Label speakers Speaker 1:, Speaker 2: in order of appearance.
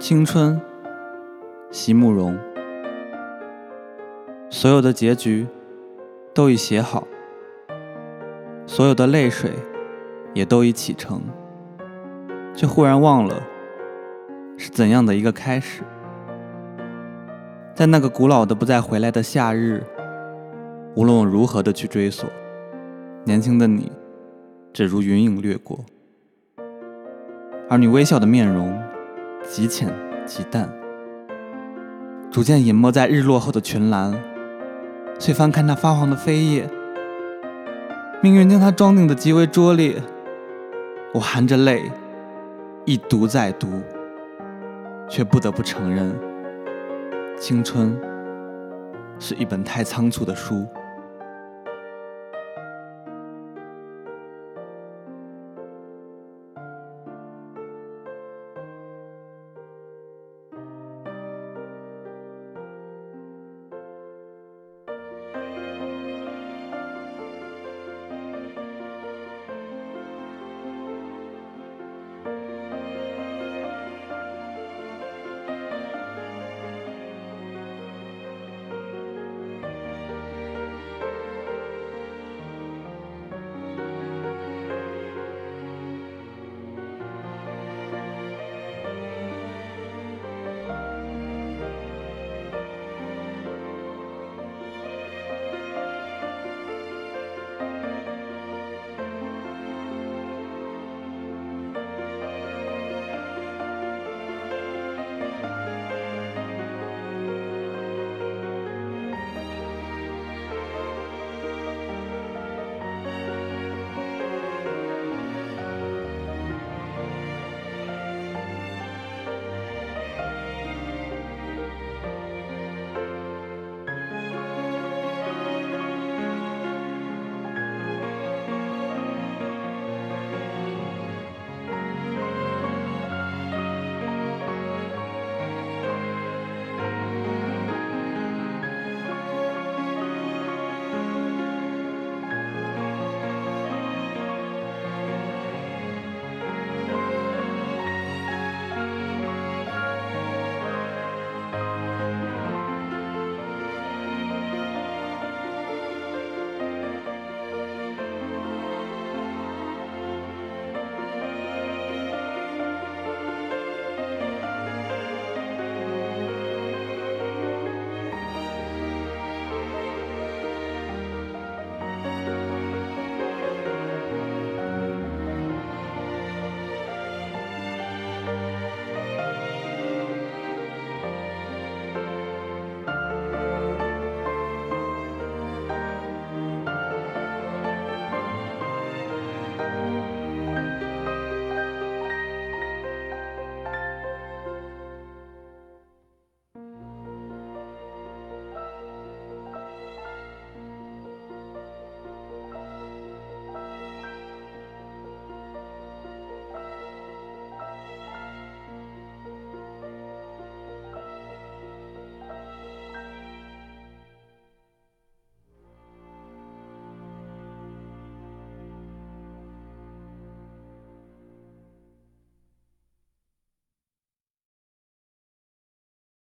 Speaker 1: 青春，席慕容。所有的结局都已写好，所有的泪水也都已启程，却忽然忘了是怎样的一个开始。在那个古老的不再回来的夏日，无论我如何的去追索，年轻的你只如云影掠过，而你微笑的面容极浅极淡，逐渐隐没在日落后的群岚。遂翻看那发黄的飞叶，命运将它装订的极为拙劣。我含着泪一读再读，却不得不承认。青春是一本太仓促的书。